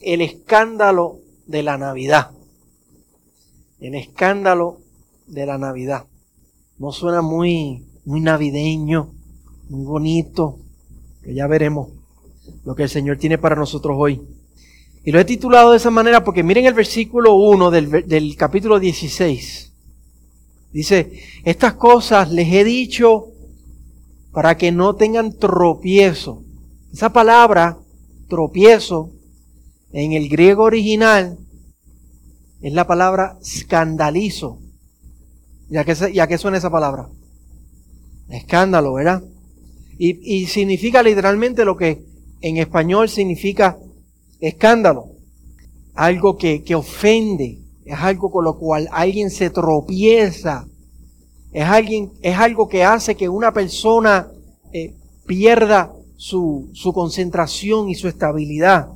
el escándalo de la Navidad. El escándalo de la Navidad. No suena muy, muy navideño, muy bonito, que ya veremos lo que el Señor tiene para nosotros hoy. Y lo he titulado de esa manera porque miren el versículo 1 del, del capítulo 16. Dice, estas cosas les he dicho para que no tengan tropiezo. Esa palabra, tropiezo, en el griego original es la palabra escandalizo. ¿Ya que, ya suena esa palabra? Escándalo, ¿verdad? Y, y significa literalmente lo que en español significa escándalo. Algo que, que ofende, es algo con lo cual alguien se tropieza, es, alguien, es algo que hace que una persona eh, pierda su, su concentración y su estabilidad.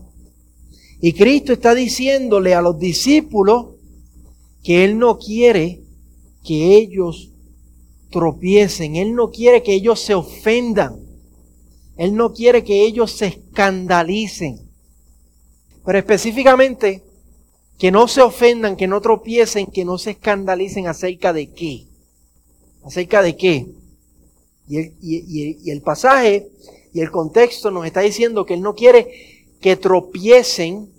Y Cristo está diciéndole a los discípulos que Él no quiere que ellos tropiecen, Él no quiere que ellos se ofendan, Él no quiere que ellos se escandalicen. Pero específicamente, que no se ofendan, que no tropiecen, que no se escandalicen acerca de qué. ¿Acerca de qué? Y el, y el, pasaje y el contexto nos está diciendo que Él no quiere que tropiecen,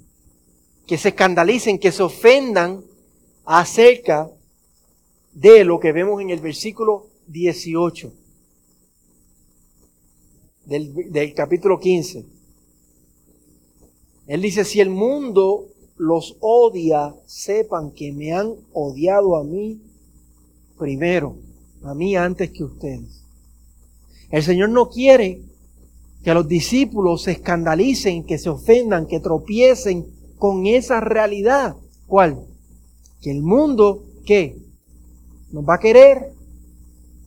que se escandalicen, que se ofendan acerca de lo que vemos en el versículo 18 del, capítulo 15. Él dice, si el mundo los odia, sepan que me han odiado a mí primero, a mí antes que ustedes. El Señor no quiere que los discípulos se escandalicen, que se ofendan, que tropiecen con esa realidad. ¿Cuál? Que el mundo, ¿qué? Nos va a querer,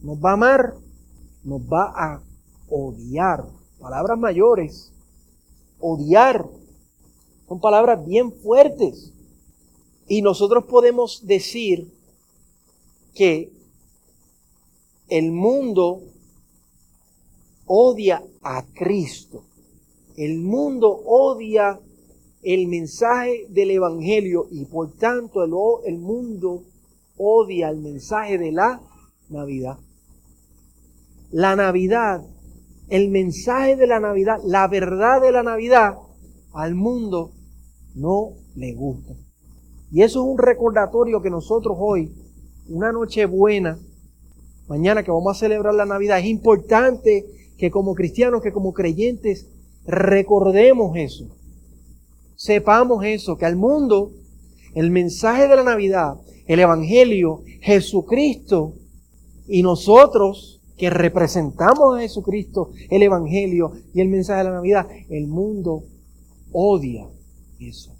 nos va a amar, nos va a odiar. Palabras mayores. Odiar son palabras bien fuertes. Y nosotros podemos decir que el mundo odia a Cristo. El mundo odia el mensaje del Evangelio y por tanto el, el, mundo odia el mensaje de la Navidad. La Navidad, el mensaje de la Navidad, la verdad de la Navidad al mundo no le gusta. Y eso es un recordatorio que nosotros hoy, una noche buena, mañana que vamos a celebrar la Navidad, es importante que como cristianos, que como creyentes, recordemos eso. Sepamos eso, que al mundo el mensaje de la Navidad, el Evangelio, Jesucristo y nosotros que representamos a Jesucristo, el Evangelio y el mensaje de la Navidad, el mundo odia eso.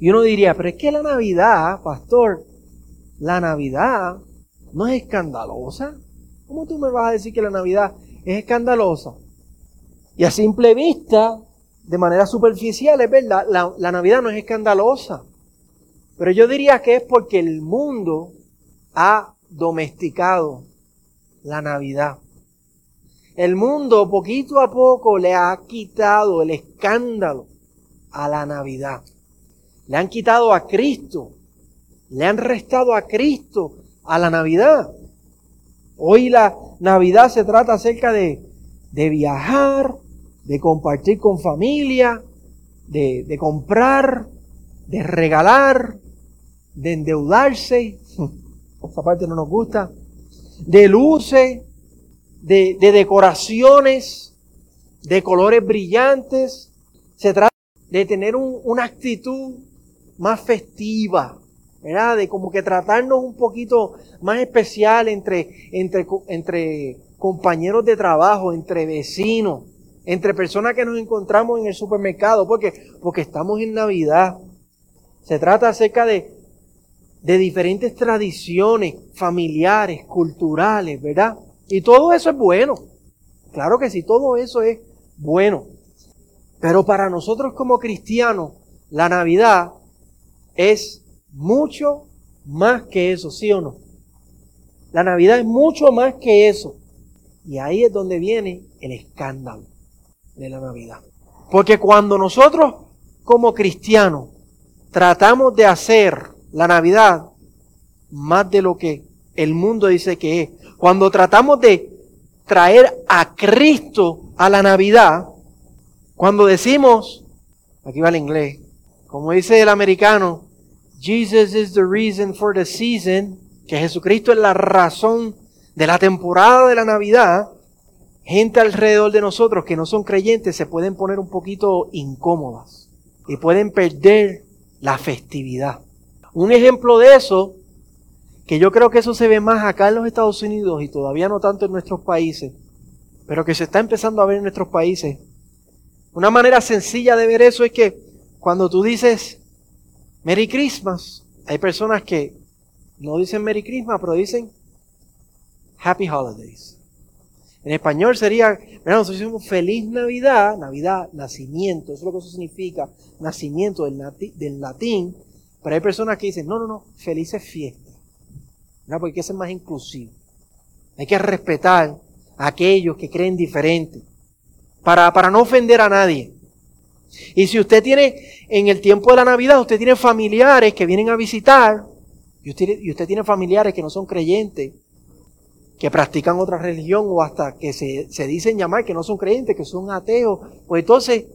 Y uno diría, pero es que la Navidad, pastor, la Navidad no es escandalosa. ¿Cómo tú me vas a decir que la Navidad es escandalosa? Y a simple vista, de manera superficial, es verdad, la, Navidad no es escandalosa. Pero yo diría que es porque el mundo ha domesticado la Navidad. El mundo poquito a poco le ha quitado el escándalo a la Navidad. Le han quitado a Cristo. Le han restado a Cristo a la Navidad. Hoy la Navidad se trata acerca de, de viajar, de compartir con familia, de, de comprar, de regalar, de endeudarse. Esta parte no nos gusta. De luces, de, de decoraciones, de colores brillantes. Se trata de tener una actitud más festiva, ¿verdad? De como que tratarnos un poquito más especial entre, entre, entre compañeros de trabajo, entre vecinos, entre personas que nos encontramos en el supermercado, porque, porque estamos en Navidad. Se trata acerca de, de diferentes tradiciones familiares, culturales, ¿verdad? Y todo eso es bueno. Claro que sí, todo eso es bueno. Pero para nosotros como cristianos, la Navidad es mucho más que eso, ¿sí o no? La Navidad es mucho más que eso. Y ahí es donde viene el escándalo de la Navidad. Porque cuando nosotros como cristianos tratamos de hacer la Navidad más de lo que el mundo dice que es. Cuando tratamos de traer a Cristo a la Navidad, cuando decimos, aquí va el inglés, como dice el americano, Jesus is the reason for the season, que Jesucristo es la razón de la temporada de la Navidad, gente alrededor de nosotros que no son creyentes se pueden poner un poquito incómodas y pueden perder la festividad. Un ejemplo de eso, que yo creo que eso se ve más acá en los Estados Unidos y todavía no tanto en nuestros países, pero que se está empezando a ver en nuestros países. Una manera sencilla de ver eso es que cuando tú dices Merry Christmas, hay personas que no dicen Merry Christmas, pero dicen Happy Holidays. En español sería, nosotros decimos feliz Navidad, Navidad, nacimiento, eso es lo que eso significa, nacimiento del, latín, pero hay personas que dicen, no, no, no, felices fiestas, ¿no? porque hay que ser más inclusivo, hay que respetar a aquellos que creen diferente, para, para no ofender a nadie. Y si usted tiene, en el tiempo de la Navidad, usted tiene familiares que vienen a visitar, y usted, y usted tiene familiares que no son creyentes, que practican otra religión o hasta que se, se dicen llamar que no son creyentes, que son ateos. Pues entonces,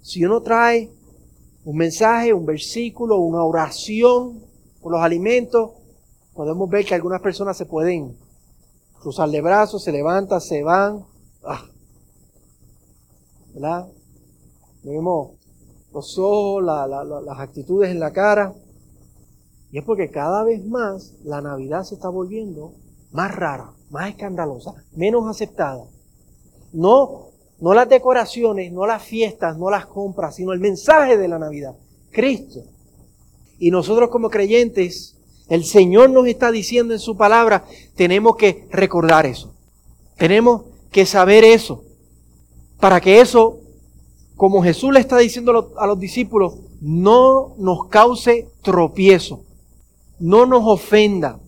si uno trae un mensaje, un versículo, una oración por los alimentos, podemos ver que algunas personas se pueden cruzar de brazos, se levantan, se van. Ah. ¿Verdad? Vemos los ojos, las actitudes en la cara. Y es porque cada vez más la Navidad se está volviendo más rara, más escandalosa, menos aceptada. No, no las decoraciones, no las fiestas, no las compras, sino el mensaje de la Navidad, Cristo. Y nosotros como creyentes, el Señor nos está diciendo en su palabra, tenemos que recordar eso. Tenemos que saber eso. Para que eso, como Jesús le está diciendo a los discípulos, no nos cause tropiezo, no nos ofenda,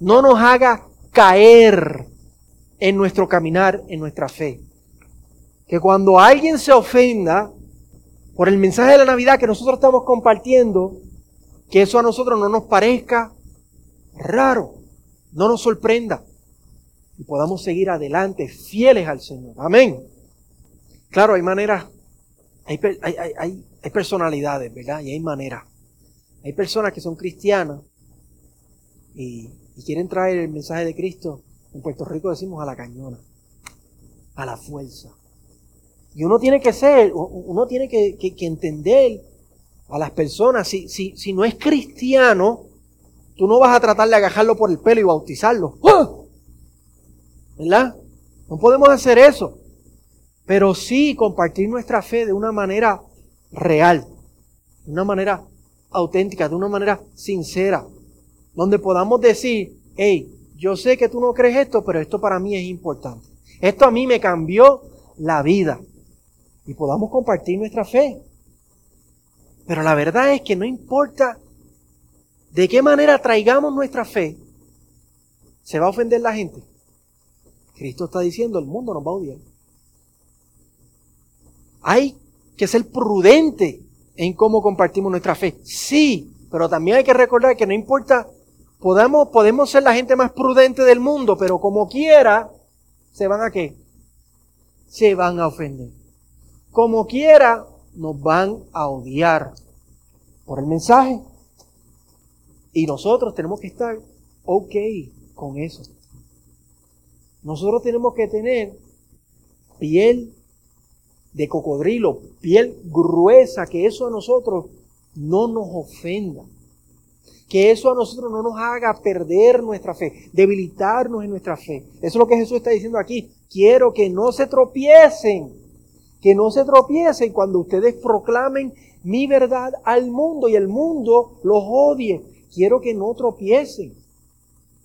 no nos haga caer en nuestro caminar, en nuestra fe. Que cuando alguien se ofenda por el mensaje de la Navidad que nosotros estamos compartiendo, que eso a nosotros no nos parezca raro, no nos sorprenda y podamos seguir adelante fieles al Señor. Amén. Claro, hay maneras, hay, personalidades, ¿verdad? Y hay maneras. Hay personas que son cristianas y y quieren traer el mensaje de Cristo, en Puerto Rico decimos a la cañona, a la fuerza. Y uno tiene que ser, uno tiene que, entender a las personas, si, si, si, no es cristiano, tú no vas a tratar de agajarlo por el pelo y bautizarlo. ¡Ah! ¿Verdad? No podemos hacer eso. Pero sí compartir nuestra fe de una manera real, de una manera auténtica, de una manera sincera donde podamos decir, hey, yo sé que tú no crees esto, pero esto para mí es importante. Esto a mí me cambió la vida. Y podamos compartir nuestra fe. Pero la verdad es que no importa de qué manera traigamos nuestra fe, se va a ofender la gente. Cristo está diciendo, el mundo nos va a odiar. Hay que ser prudente en cómo compartimos nuestra fe. Sí, pero también hay que recordar que no importa Podemos, podemos ser la gente más prudente del mundo, pero como quiera, ¿se van a qué? Se van a ofender. Como quiera, nos van a odiar por el mensaje. Y nosotros tenemos que estar ok con eso. Nosotros tenemos que tener piel de cocodrilo, piel gruesa, que eso a nosotros no nos ofenda que eso a nosotros no nos haga perder nuestra fe, debilitarnos en nuestra fe. Eso es lo que Jesús está diciendo aquí. Quiero que no se tropiecen, que no se tropiecen cuando ustedes proclamen mi verdad al mundo y el mundo los odie. Quiero que no tropiecen.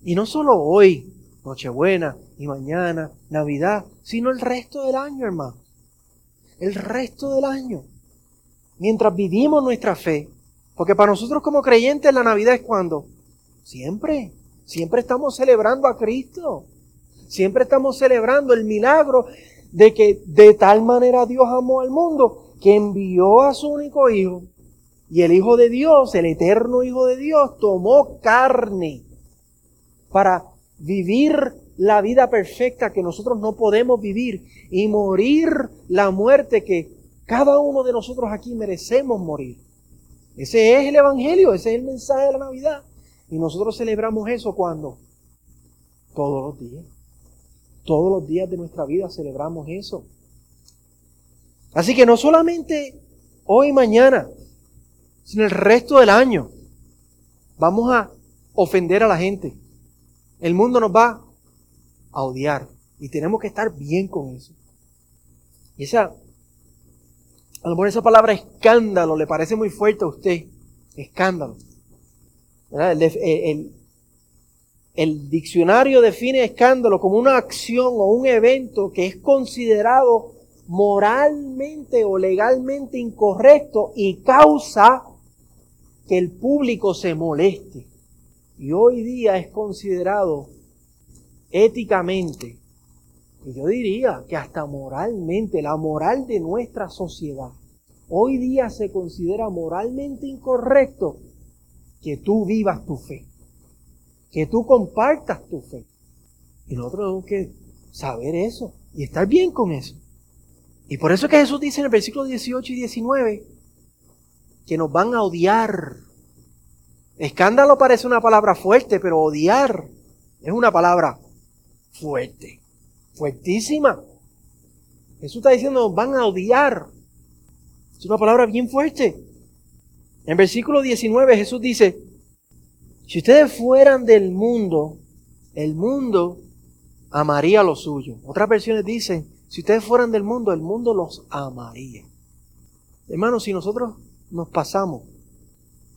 Y no solo hoy, Nochebuena y mañana, Navidad, sino el resto del año, hermano. El resto del año. Mientras vivimos nuestra fe, porque para nosotros como creyentes la Navidad es cuando? Siempre. Siempre estamos celebrando a Cristo. Siempre estamos celebrando el milagro de que de tal manera Dios amó al mundo que envió a su único hijo y el Hijo de Dios, el eterno Hijo de Dios, tomó carne para vivir la vida perfecta que nosotros no podemos vivir y morir la muerte que cada uno de nosotros aquí merecemos morir. Ese es el Evangelio, ese es el mensaje de la Navidad. Y nosotros celebramos eso cuando? Todos los días. Todos los días de nuestra vida celebramos eso. Así que no solamente hoy y mañana, sino el resto del año vamos a ofender a la gente. El mundo nos va a odiar y tenemos que estar bien con eso. Y esa, a lo mejor esa palabra escándalo le parece muy fuerte a usted. Escándalo. El, el diccionario define escándalo como una acción o un evento que es considerado moralmente o legalmente incorrecto y causa que el público se moleste. Y hoy día es considerado éticamente, yo diría que hasta moralmente, la moral de nuestra sociedad, hoy día se considera moralmente incorrecto que tú vivas tu fe, que tú compartas tu fe. Y nosotros tenemos que saber eso y estar bien con eso. Y por eso que Jesús dice en el versículo 18 y 19 que nos van a odiar. Escándalo parece una palabra fuerte, pero odiar es una palabra fuerte, fuertísima. Jesús está diciendo, van a odiar. Es una palabra bien fuerte. En versículo 19 Jesús dice, si ustedes fueran del mundo, el mundo amaría lo suyo. Otras versiones dicen, si ustedes fueran del mundo, el mundo los amaría. Hermanos, si nosotros nos pasamos,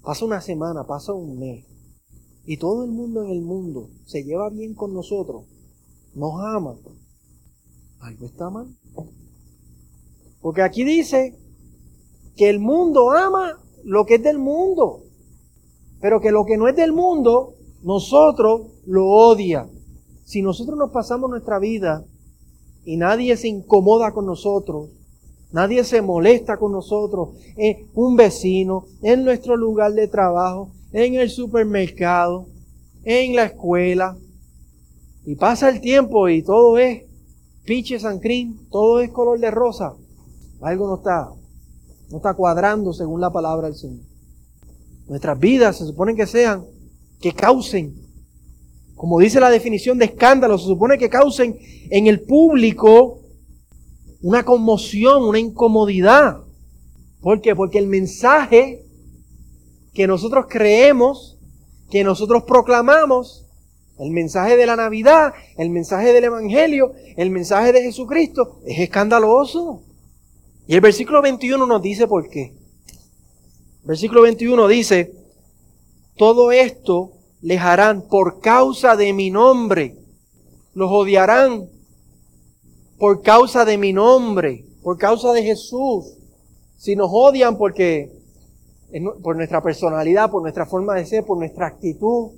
pasa una semana, pasa un mes, y todo el mundo en el mundo se lleva bien con nosotros, nos ama, algo está mal. Porque aquí dice que el mundo ama lo que es del mundo, pero que lo que no es del mundo, nosotros lo odia. Si nosotros nos pasamos nuestra vida y nadie se incomoda con nosotros, nadie se molesta con nosotros, en un vecino, en nuestro lugar de trabajo, en el supermercado, en la escuela, y pasa el tiempo y todo es piche sancrín, todo es color de rosa, algo no está, no está cuadrando según la palabra del Señor. Nuestras vidas se supone que sean, que causen como dice la definición de escándalo, se supone que causen en el público una conmoción, una incomodidad. ¿Por qué? Porque el mensaje que nosotros creemos, que nosotros proclamamos, el mensaje de la Navidad, el mensaje del Evangelio, el mensaje de Jesucristo, es escandaloso. Y el versículo 21 nos dice por qué. versículo 21 dice, todo esto les harán por causa de mi nombre. Los odiarán por causa de mi nombre, por causa de Jesús. Si nos odian porque por nuestra personalidad, por nuestra forma de ser, por nuestra actitud,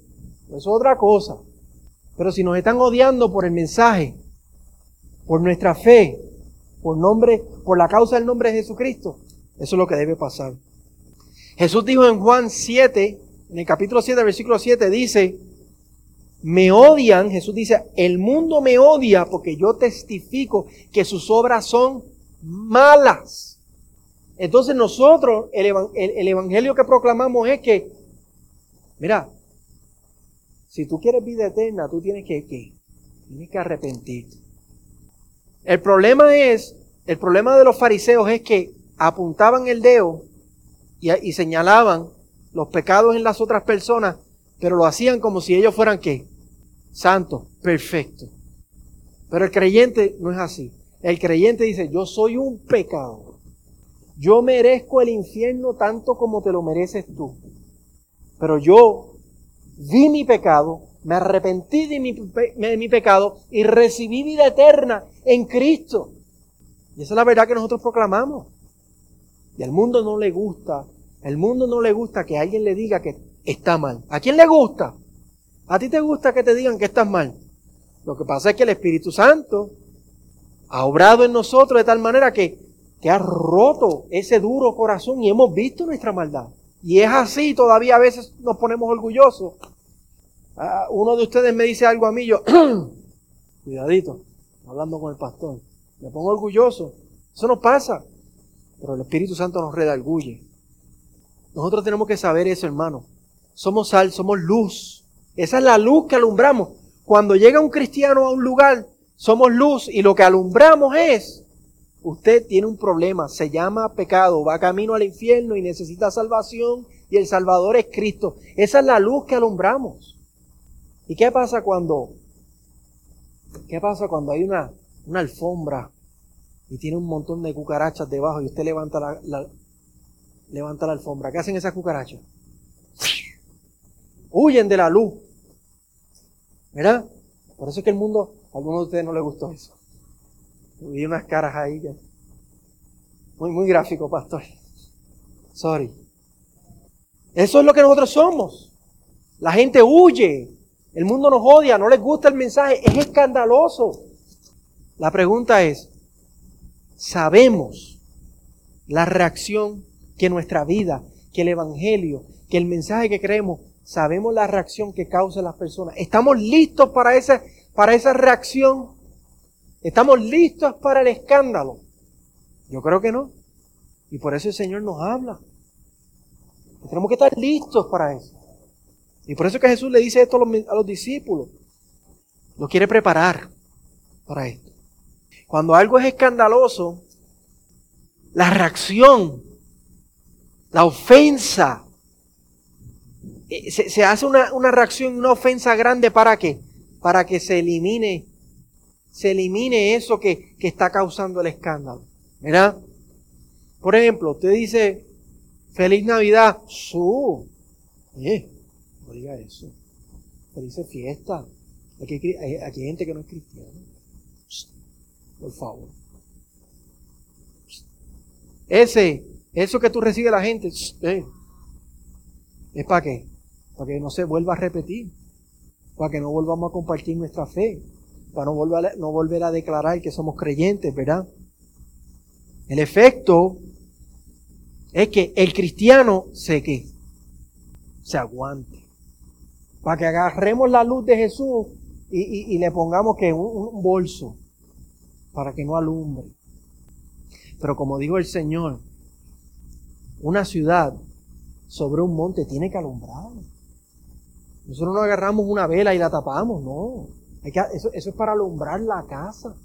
es otra cosa. Pero si nos están odiando por el mensaje, por nuestra fe, por nombre, por la causa del nombre de Jesucristo, eso es lo que debe pasar. Jesús dijo en Juan 7, en el capítulo 7, versículo 7 dice, me odian, Jesús dice, el mundo me odia porque yo testifico que sus obras son malas. Entonces nosotros, el, evangelio que proclamamos es que, mira, si tú quieres vida eterna, tú tienes que, que, tienes que arrepentirte. El problema es, el problema de los fariseos es que apuntaban el dedo y, y señalaban los pecados en las otras personas, pero lo hacían como si ellos fueran qué? Santos, perfectos. Pero el creyente no es así. El creyente dice, yo soy un pecador. Yo merezco el infierno tanto como te lo mereces tú. Pero yo vi mi pecado, me arrepentí de mi, pecado y recibí vida eterna en Cristo. Y esa es la verdad que nosotros proclamamos. Y al mundo no le gusta el mundo no le gusta que alguien le diga que está mal. ¿A quién le gusta? ¿A ti te gusta que te digan que estás mal? Lo que pasa es que el Espíritu Santo ha obrado en nosotros de tal manera que que ha roto ese duro corazón y hemos visto nuestra maldad. Y es así, todavía a veces nos ponemos orgullosos. Ah, uno de ustedes me dice algo a mí, yo, cuidadito, hablando con el pastor, me pongo orgulloso. Eso no pasa, pero el Espíritu Santo nos redarguye. Nosotros tenemos que saber eso, hermano. Somos sal, somos luz. Esa es la luz que alumbramos. Cuando llega un cristiano a un lugar, somos luz y lo que alumbramos es, usted tiene un problema, se llama pecado, va camino al infierno y necesita salvación y el Salvador es Cristo. Esa es la luz que alumbramos. ¿Y qué pasa cuando, qué pasa cuando hay una, una alfombra y tiene un montón de cucarachas debajo y usted levanta la, levanta la alfombra? ¿Qué hacen esas cucarachas? Huyen de la luz. ¿Verdad? Por eso es que el mundo a algunos de ustedes no les gustó eso. Vi unas caras ahí Muy, muy gráfico, pastor. Sorry. Eso es lo que nosotros somos. La gente huye. El mundo nos odia, no les gusta el mensaje. Es escandaloso. La pregunta es, ¿sabemos la reacción que nuestra vida, que el Evangelio, que el mensaje que creemos, sabemos la reacción que causa las personas? ¿Estamos listos para esa para esa reacción? ¿Estamos listos para el escándalo? Yo creo que no. Y por eso el Señor nos habla. tenemos que estar listos para eso. Y por eso que Jesús le dice esto a los, los discípulos. Lo quiere preparar para esto. Cuando algo es escandaloso, la reacción, la ofensa, eh, se, hace una, una reacción, una ofensa grande para qué? para que se elimine, se elimine eso que, está causando el escándalo. ¿Verdad? Por ejemplo, usted dice, feliz Navidad, su, eh, no diga eso. Feliz fiesta. Aquí hay, aquí hay gente que no es cristiana. Por favor. Ese, eso que tú recibes la gente, eh, ¿es para qué? Para que no se vuelva a repetir para que no volvamos a compartir nuestra fe, para no volver a, no volver a declarar que somos creyentes, ¿verdad? El efecto es que el cristiano se que se aguante. Para que agarremos la luz de Jesús y, le pongamos que un, un bolso para que no alumbre. Pero como dijo el Señor, una ciudad sobre un monte tiene que alumbrar. Nosotros no agarramos una vela y la tapamos, no. Eso, eso es para alumbrar la casa.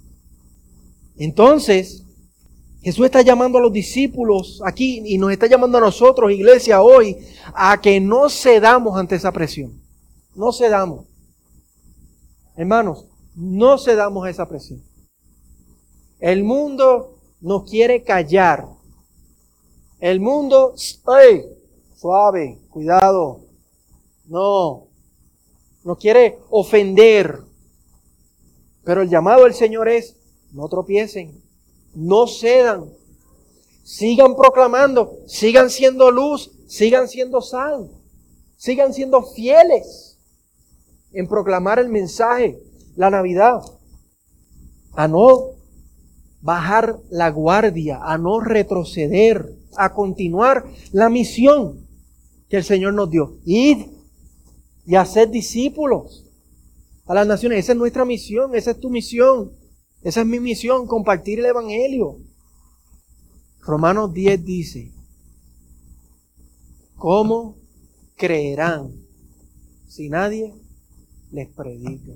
Entonces, Jesús está llamando a los discípulos aquí y nos está llamando a nosotros, iglesia, hoy, a que no cedamos ante esa presión. No cedamos. Hermanos, no cedamos a esa presión. El mundo nos quiere callar. El mundo, ¡ay! Suave, cuidado. No, no quiere ofender. Pero el llamado del Señor es, no tropiecen, no cedan, sigan proclamando, sigan siendo luz, sigan siendo sal, sigan siendo fieles en proclamar el mensaje, la Navidad, a no bajar la guardia, a no retroceder, a continuar la misión que el Señor nos dio. Id y hacer discípulos a las naciones. Esa es nuestra misión, esa es tu misión, esa es mi misión, compartir el Evangelio. Romanos 10 dice, ¿cómo creerán si nadie les predica?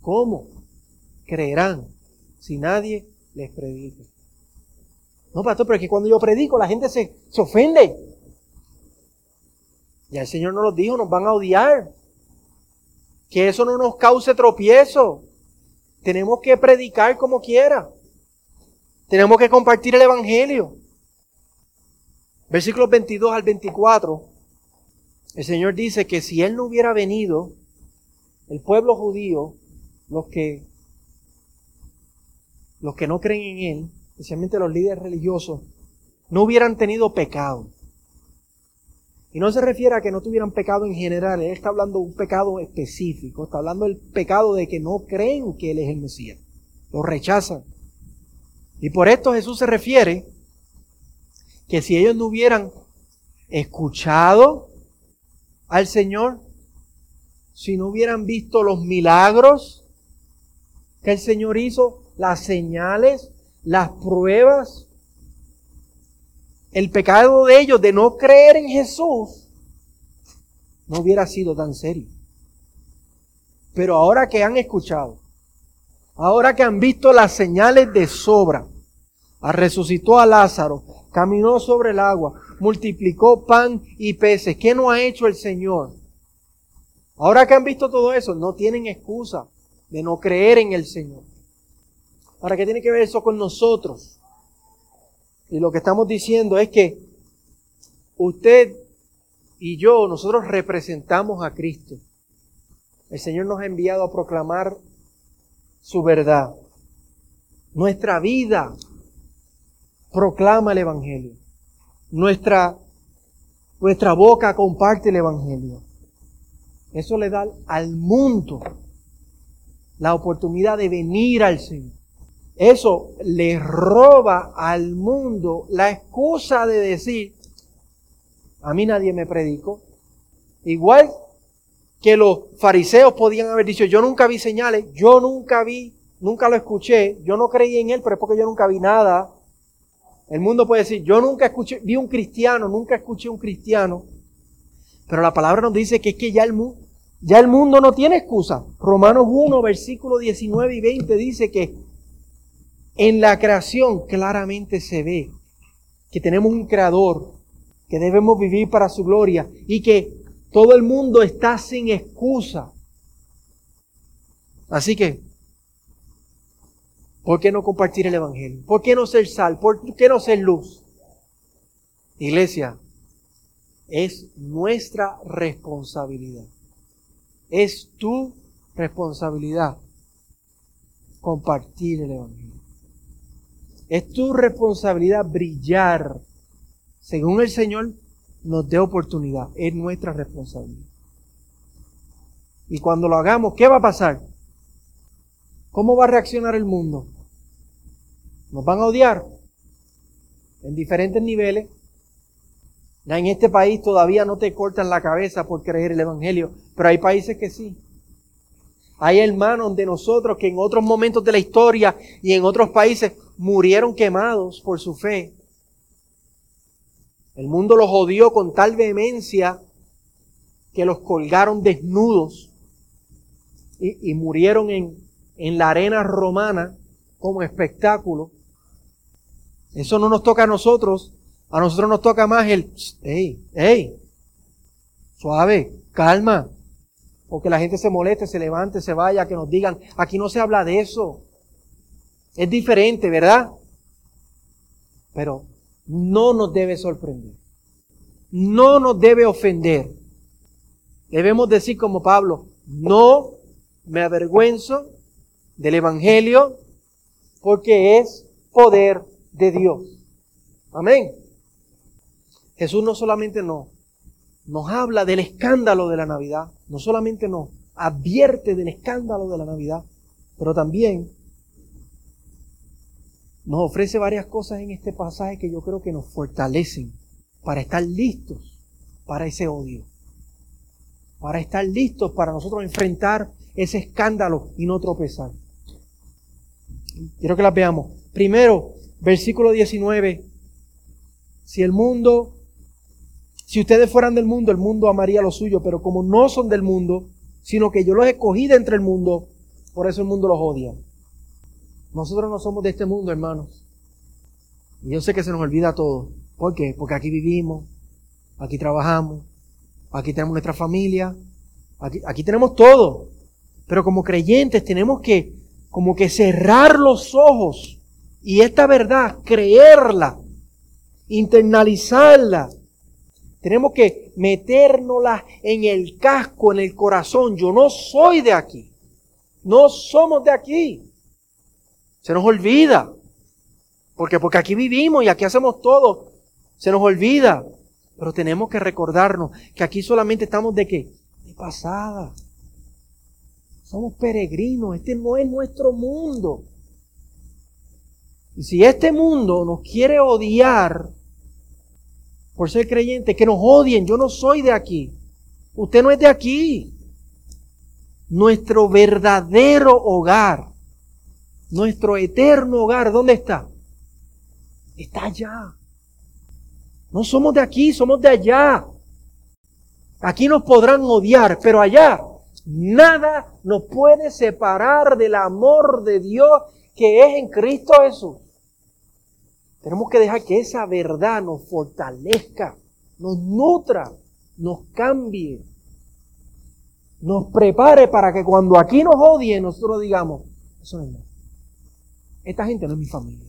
¿Cómo creerán si nadie les predica? No, pastor, pero es que cuando yo predico la gente se, se ofende. Ya el Señor nos lo dijo, nos van a odiar. Que eso no nos cause tropiezo. Tenemos que predicar como quiera. Tenemos que compartir el Evangelio. Versículos 22 al 24. El Señor dice que si Él no hubiera venido, el pueblo judío, los que, los que no creen en Él, especialmente los líderes religiosos, no hubieran tenido pecado. Y no se refiere a que no tuvieran pecado en general, él está hablando de un pecado específico, está hablando del pecado de que no creen que él es el Mesías, lo rechazan. Y por esto Jesús se refiere que si ellos no hubieran escuchado al Señor, si no hubieran visto los milagros que el Señor hizo, las señales, las pruebas, el pecado de ellos de no creer en Jesús no hubiera sido tan serio. Pero ahora que han escuchado, ahora que han visto las señales de sobra, resucitó a Lázaro, caminó sobre el agua, multiplicó pan y peces. ¿Qué no ha hecho el Señor? Ahora que han visto todo eso, no tienen excusa de no creer en el Señor. Ahora, ¿qué tiene que ver eso con nosotros? Y lo que estamos diciendo es que usted y yo, nosotros representamos a Cristo. El Señor nos ha enviado a proclamar su verdad. Nuestra vida proclama el Evangelio. Nuestra, nuestra boca comparte el Evangelio. Eso le da al mundo la oportunidad de venir al Señor. Eso le roba al mundo la excusa de decir, a mí nadie me predicó. Igual que los fariseos podían haber dicho, yo nunca vi señales, yo nunca vi, nunca lo escuché, yo no creí en él, pero es porque yo nunca vi nada. El mundo puede decir, yo nunca escuché, vi un cristiano, nunca escuché un cristiano. Pero la palabra nos dice que es que ya el, ya el mundo no tiene excusa. Romanos 1, versículo 19 y 20 dice que en la creación claramente se ve que tenemos un creador, que debemos vivir para su gloria y que todo el mundo está sin excusa. Así que, ¿por qué no compartir el Evangelio? ¿Por qué no ser sal? ¿Por qué no ser luz? Iglesia, es nuestra responsabilidad. Es tu responsabilidad compartir el Evangelio. Es tu responsabilidad brillar según el Señor nos dé oportunidad. Es nuestra responsabilidad. Y cuando lo hagamos, ¿qué va a pasar? ¿Cómo va a reaccionar el mundo? Nos van a odiar en diferentes niveles. En este país todavía no te cortan la cabeza por creer el Evangelio, pero hay países que sí. Hay hermanos de nosotros que en otros momentos de la historia y en otros países murieron quemados por su fe. El mundo los odió con tal vehemencia que los colgaron desnudos y, murieron en, en la arena romana como espectáculo. Eso no nos toca a nosotros. A nosotros nos toca más el, hey, hey, suave, calma. Porque la gente se moleste, se levante, se vaya, que nos digan, aquí no se habla de eso. Es diferente, ¿verdad? Pero no nos debe sorprender. No nos debe ofender. Debemos decir como Pablo, no me avergüenzo del Evangelio porque es poder de Dios. Amén. Jesús no solamente no, nos habla del escándalo de la Navidad, no solamente nos advierte del escándalo de la Navidad, pero también nos ofrece varias cosas en este pasaje que yo creo que nos fortalecen para estar listos para ese odio, para estar listos para nosotros enfrentar ese escándalo y no tropezar. Quiero que las veamos. Primero, versículo 19. Si el mundo, si ustedes fueran del mundo, el mundo amaría lo suyo, pero como no son del mundo, sino que yo los escogí de entre el mundo, por eso el mundo los odia. Nosotros no somos de este mundo, hermanos. Y yo sé que se nos olvida todo. ¿Por qué? Porque aquí vivimos, aquí trabajamos, aquí tenemos nuestra familia, aquí, aquí tenemos todo. Pero como creyentes tenemos que como que cerrar los ojos y esta verdad, creerla, internalizarla. Tenemos que metérnosla en el casco, en el corazón. Yo no soy de aquí. No somos de aquí. Se nos olvida. Porque, porque aquí vivimos y aquí hacemos todo. Se nos olvida. Pero tenemos que recordarnos que aquí solamente estamos de qué? De pasada. Somos peregrinos. Este no es nuestro mundo. Y si este mundo nos quiere odiar por ser creyente, que nos odien, yo no soy de aquí. Usted no es de aquí. Nuestro verdadero hogar, nuestro eterno hogar, ¿dónde está? Está allá. No somos de aquí, somos de allá. Aquí nos podrán odiar, pero allá nada nos puede separar del amor de Dios que es en Cristo Jesús. Tenemos que dejar que esa verdad nos fortalezca, nos nutra, nos cambie, nos prepare para que cuando aquí nos odien nosotros digamos, eso no es nada. Esta gente no es mi familia.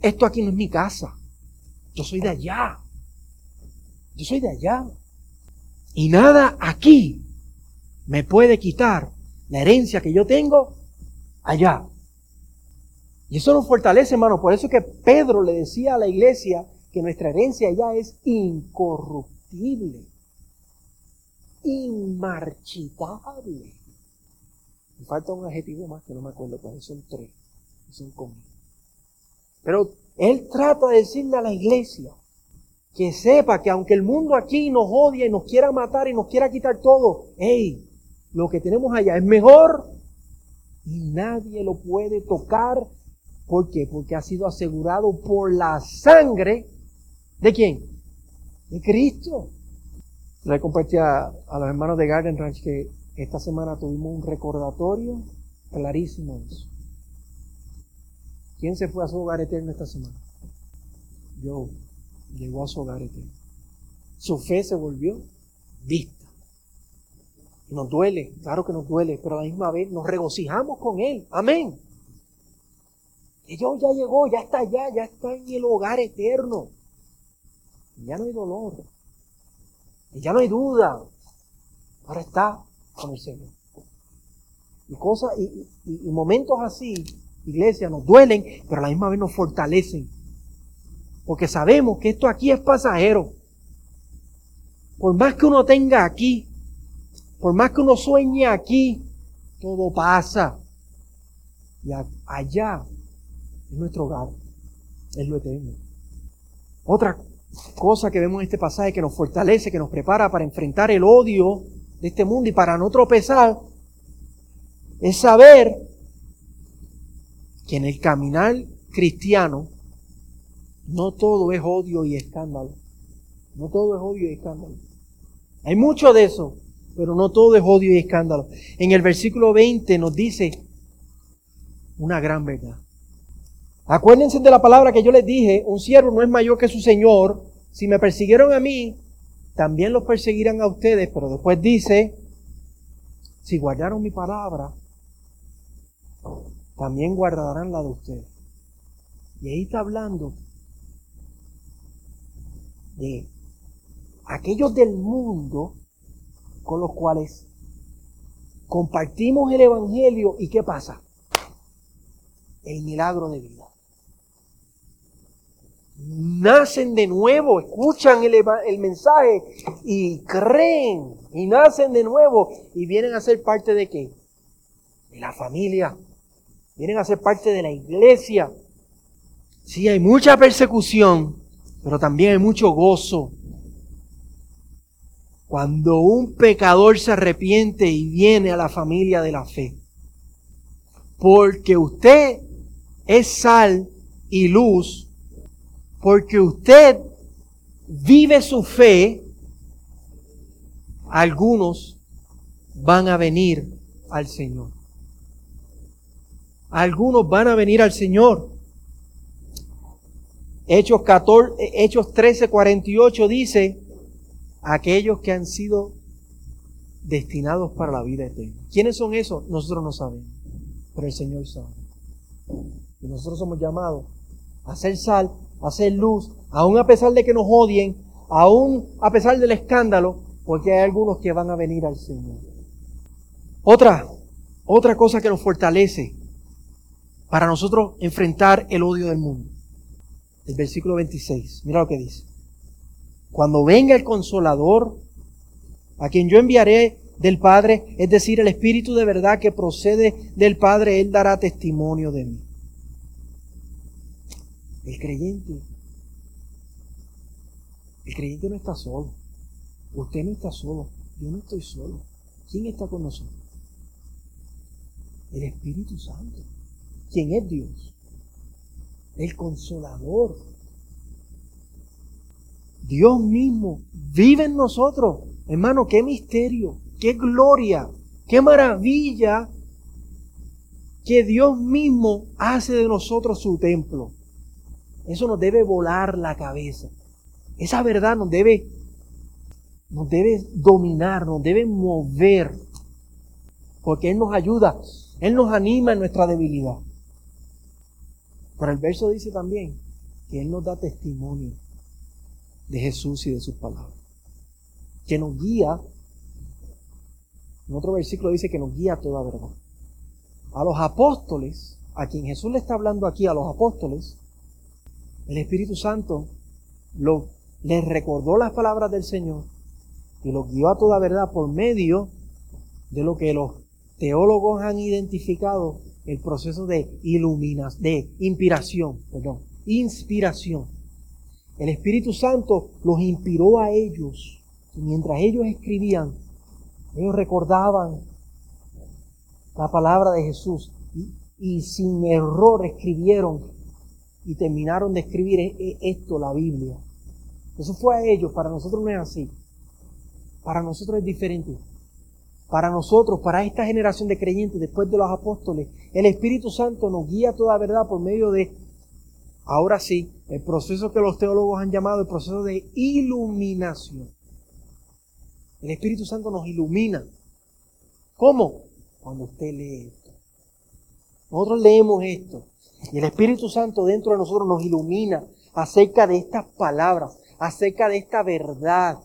Esto aquí no es mi casa. Yo soy de allá. Yo soy de allá. Y nada aquí me puede quitar la herencia que yo tengo allá. Y eso nos fortalece, hermano. Por eso que Pedro le decía a la iglesia que nuestra herencia allá es incorruptible, inmarchitable. Me falta un adjetivo más que no me acuerdo, pero son tres. Son conmigo. Pero él trata de decirle a la iglesia que sepa que aunque el mundo aquí nos odia y nos quiera matar y nos quiera quitar todo, hey, lo que tenemos allá es mejor y nadie lo puede tocar. ¿Por qué? Porque ha sido asegurado por la sangre de quién? De Cristo. Le compartí a, a los hermanos de Garden Ranch que esta semana tuvimos un recordatorio clarísimo de eso. ¿Quién se fue a su hogar eterno esta semana? Yo llegó a su hogar eterno. Su fe se volvió vista. Nos duele, claro que nos duele, pero a la misma vez nos regocijamos con Él. Amén. Dios ya llegó, ya está allá, ya está en el hogar eterno. ya no hay dolor. ya no hay duda. Ahora está con el Señor. Y cosas, y, momentos así, iglesia, nos duelen, pero a la misma vez nos fortalecen. Porque sabemos que esto aquí es pasajero. Por más que uno tenga aquí, por más que uno sueñe aquí, todo pasa. Y allá es nuestro hogar, es lo eterno. Otra cosa que vemos en este pasaje que nos fortalece, que nos prepara para enfrentar el odio de este mundo y para no tropezar, es saber que en el caminar cristiano no todo es odio y escándalo. No todo es odio y escándalo. Hay mucho de eso, pero no todo es odio y escándalo. En el versículo 20 nos dice una gran verdad. Acuérdense de la palabra que yo les dije, un siervo no es mayor que su Señor. Si me persiguieron a mí, también los perseguirán a ustedes, pero después dice, si guardaron mi palabra, también guardarán la de ustedes. Y ahí está hablando de aquellos del mundo con los cuales compartimos el Evangelio y ¿qué pasa? El milagro de vida. Nacen de nuevo, escuchan el, el, mensaje y creen y nacen de nuevo y vienen a ser parte de qué? De la familia. Vienen a ser parte de la iglesia. Sí, hay mucha persecución, pero también hay mucho gozo. Cuando un pecador se arrepiente y viene a la familia de la fe. Porque usted es sal y luz. Porque usted vive su fe. Algunos van a venir al Señor. Algunos van a venir al Señor. Hechos, 14, Hechos 13, 48 dice, aquellos que han sido destinados para la vida eterna. ¿Quiénes son esos? Nosotros no sabemos, pero el Señor sabe. Y nosotros somos llamados a ser sal, a ser luz, aún a pesar de que nos odien, aún a pesar del escándalo, porque hay algunos que van a venir al Señor. Otra, otra cosa que nos fortalece para nosotros enfrentar el odio del mundo. El versículo 26, mira lo que dice. Cuando venga el consolador, a quien yo enviaré del Padre, es decir, el Espíritu de verdad que procede del Padre, Él dará testimonio de mí. El creyente, el creyente no está solo. Usted no está solo. Yo no estoy solo. ¿Quién está con nosotros? El Espíritu Santo. ¿Quién es Dios? El consolador. Dios mismo vive en nosotros. Hermano, qué misterio, qué gloria, qué maravilla que Dios mismo hace de nosotros su templo. Eso nos debe volar la cabeza. Esa verdad nos debe, nos debe dominar, nos debe mover. Porque Él nos ayuda, Él nos anima en nuestra debilidad. Pero el verso dice también que Él nos da testimonio de Jesús y de sus palabras. Que nos guía. En otro versículo dice que nos guía a toda verdad. A los apóstoles, a quien Jesús le está hablando aquí, a los apóstoles, el Espíritu Santo les recordó las palabras del Señor y los guió a toda verdad por medio de lo que los teólogos han identificado el proceso de iluminación, de inspiración, perdón, inspiración. El Espíritu Santo los inspiró a ellos. mientras ellos escribían, ellos recordaban la palabra de Jesús y, sin error escribieron y terminaron de escribir e, e, esto, la Biblia. Eso fue a ellos, para nosotros no es así. Para nosotros es diferente. Para nosotros, para esta generación de creyentes después de los apóstoles, el Espíritu Santo nos guía toda verdad por medio de, ahora sí, el proceso que los teólogos han llamado el proceso de iluminación. El Espíritu Santo nos ilumina. ¿Cómo? cuando usted lee esto. Nosotros leemos esto y el Espíritu Santo dentro de nosotros nos ilumina acerca de estas palabras, acerca de esta verdad.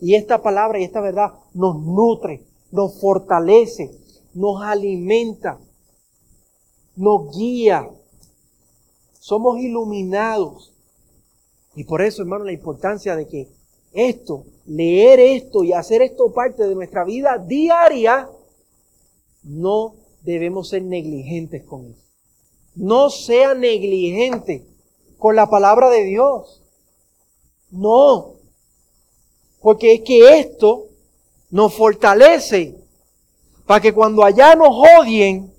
Y esta palabra y esta verdad nos nutre, nos fortalece, nos alimenta, nos guía. Somos iluminados. Y por eso, hermano, la importancia de que esto, leer esto y hacer esto parte de nuestra vida diaria, no debemos ser negligentes con eso. No sea negligente con la palabra de Dios. No. Porque es que esto nos fortalece para que cuando allá nos odien,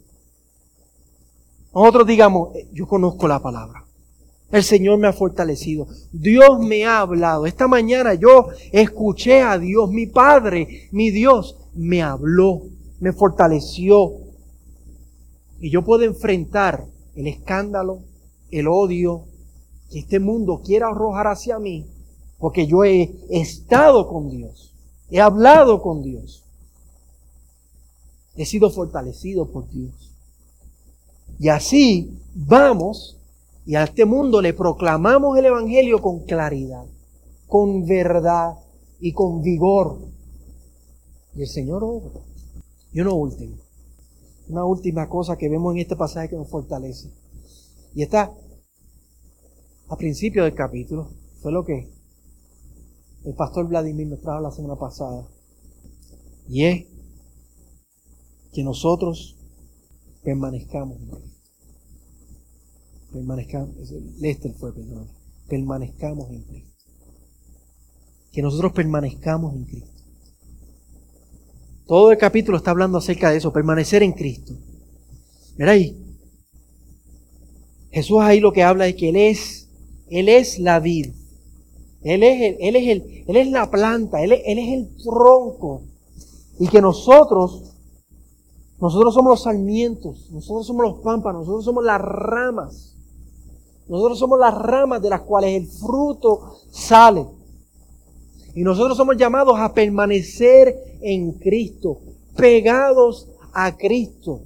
nosotros digamos, eh, yo conozco la palabra. El Señor me ha fortalecido. Dios me ha hablado. Esta mañana yo escuché a Dios, mi Padre, mi Dios, me habló me fortaleció. Y yo puedo enfrentar el escándalo, el odio que este mundo quiera arrojar hacia mí, porque yo he estado con Dios, he hablado con Dios, he sido fortalecido por Dios. Y así vamos y a este mundo le proclamamos el Evangelio con claridad, con verdad y con vigor. Y el Señor obra. Y una última, una última cosa que vemos en este pasaje que nos fortalece. Y está a principio del capítulo, fue lo que el pastor Vladimir nos trajo la semana pasada. Y es que nosotros permanezcamos en Cristo. Permanezcamos, Lester fue, perdón, permanezcamos en Cristo. Que nosotros permanezcamos en Cristo. Todo el capítulo está hablando acerca de eso, permanecer en Cristo. Mira ahí. Jesús ahí lo que habla es que Él es, Él es la vid. Él es, el, él es, el, él es la planta, él es, él es el tronco. Y que nosotros, nosotros somos los sarmientos, nosotros somos los pámpanos, nosotros somos las ramas. Nosotros somos las ramas de las cuales el fruto sale. Y nosotros somos llamados a permanecer en Cristo, pegados a Cristo,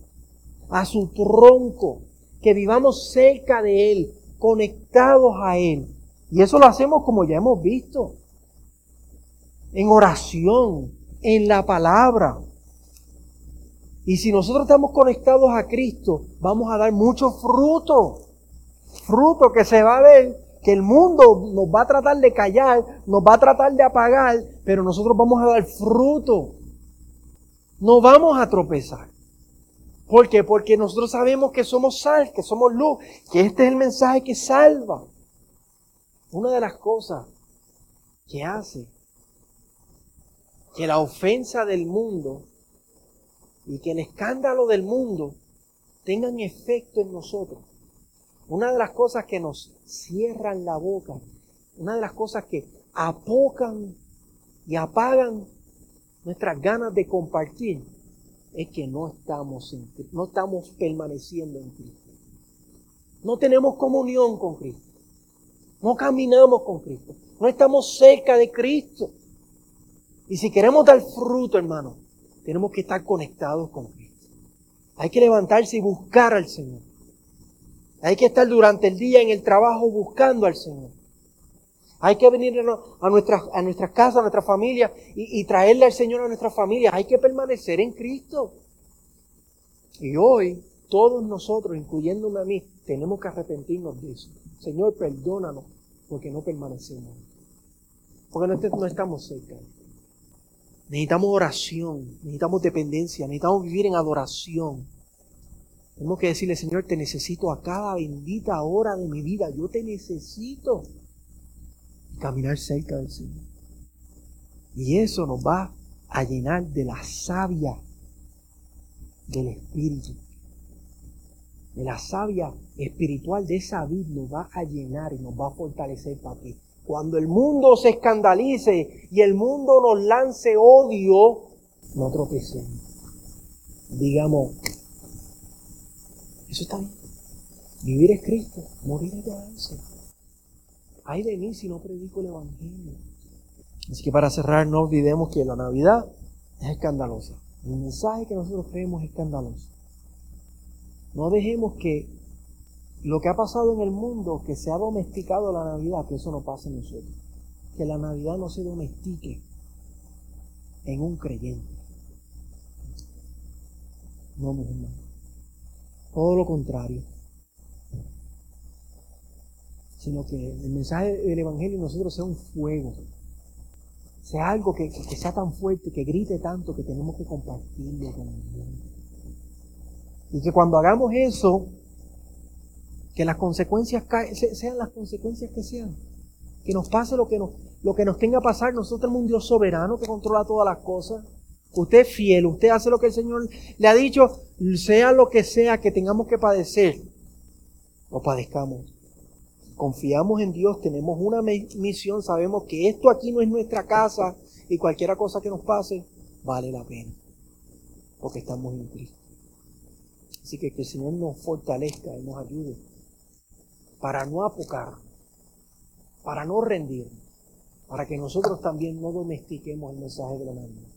a su tronco, que vivamos cerca de Él, conectados a Él. Y eso lo hacemos como ya hemos visto, en oración, en la palabra. Y si nosotros estamos conectados a Cristo, vamos a dar mucho fruto. Fruto que se va a ver que el mundo nos va a tratar de callar, nos va a tratar de apagar, pero nosotros vamos a dar fruto. No vamos a tropezar. ¿Por qué? Porque nosotros sabemos que somos sal, que somos luz, que este es el mensaje que salva. Una de las cosas que hace que la ofensa del mundo y que el escándalo del mundo tengan efecto en nosotros. Una de las cosas que nos cierran la boca, una de las cosas que apocan y apagan nuestras ganas de compartir, es que no estamos, en, no estamos permaneciendo en Cristo. No tenemos comunión con Cristo. No caminamos con Cristo. No estamos cerca de Cristo. Y si queremos dar fruto, hermano, tenemos que estar conectados con Cristo. Hay que levantarse y buscar al Señor. Hay que estar durante el día en el trabajo buscando al Señor. Hay que venir a nuestras, a nuestras casas, a nuestra familia y, traerle al Señor a nuestra familia. Hay que permanecer en Cristo. Y hoy, todos nosotros, incluyéndome a mí, tenemos que arrepentirnos de eso. Señor, perdónanos porque no permanecemos. Porque no, no estamos cerca. Necesitamos oración, necesitamos dependencia, necesitamos vivir en adoración. Tenemos que decirle, Señor, te necesito a cada bendita hora de mi vida. Yo te necesito. caminar cerca del Señor. Y eso nos va a llenar de la savia del Espíritu. De la savia espiritual de esa vida nos va a llenar y nos va a fortalecer para que cuando el mundo se escandalice y el mundo nos lance odio, no tropecemos. Digamos, eso está bien. Vivir es Cristo, morir es ganancia. Ay de mí si no predico el Evangelio. Así que para cerrar, no olvidemos que la Navidad es escandalosa. El mensaje que nosotros creemos es escandaloso. No dejemos que lo que ha pasado en el mundo, que se ha domesticado la Navidad, que eso no pase en nosotros. Que la Navidad no se domestique en un creyente. No, mis hermanos. Todo lo contrario. Sino que el mensaje del Evangelio en nosotros sea un fuego. Sea algo que, que sea tan fuerte, que grite tanto, que tenemos que compartirlo con el. Y que cuando hagamos eso, que las consecuencias sean las consecuencias que sean. Que nos pase lo que nos, lo que nos tenga a pasar. Nosotros tenemos un Dios soberano que controla todas las cosas. Usted es fiel, usted hace lo que el Señor le ha dicho, sea lo que sea que tengamos que padecer, o padezcamos. Confiamos en Dios, tenemos una misión, sabemos que esto aquí no es nuestra casa y cualquier cosa que nos pase vale la pena, porque estamos en Cristo. Así que que el Señor nos fortalezca y nos ayude para no apocar, para no rendir, para que nosotros también no domestiquemos el mensaje de la Navidad.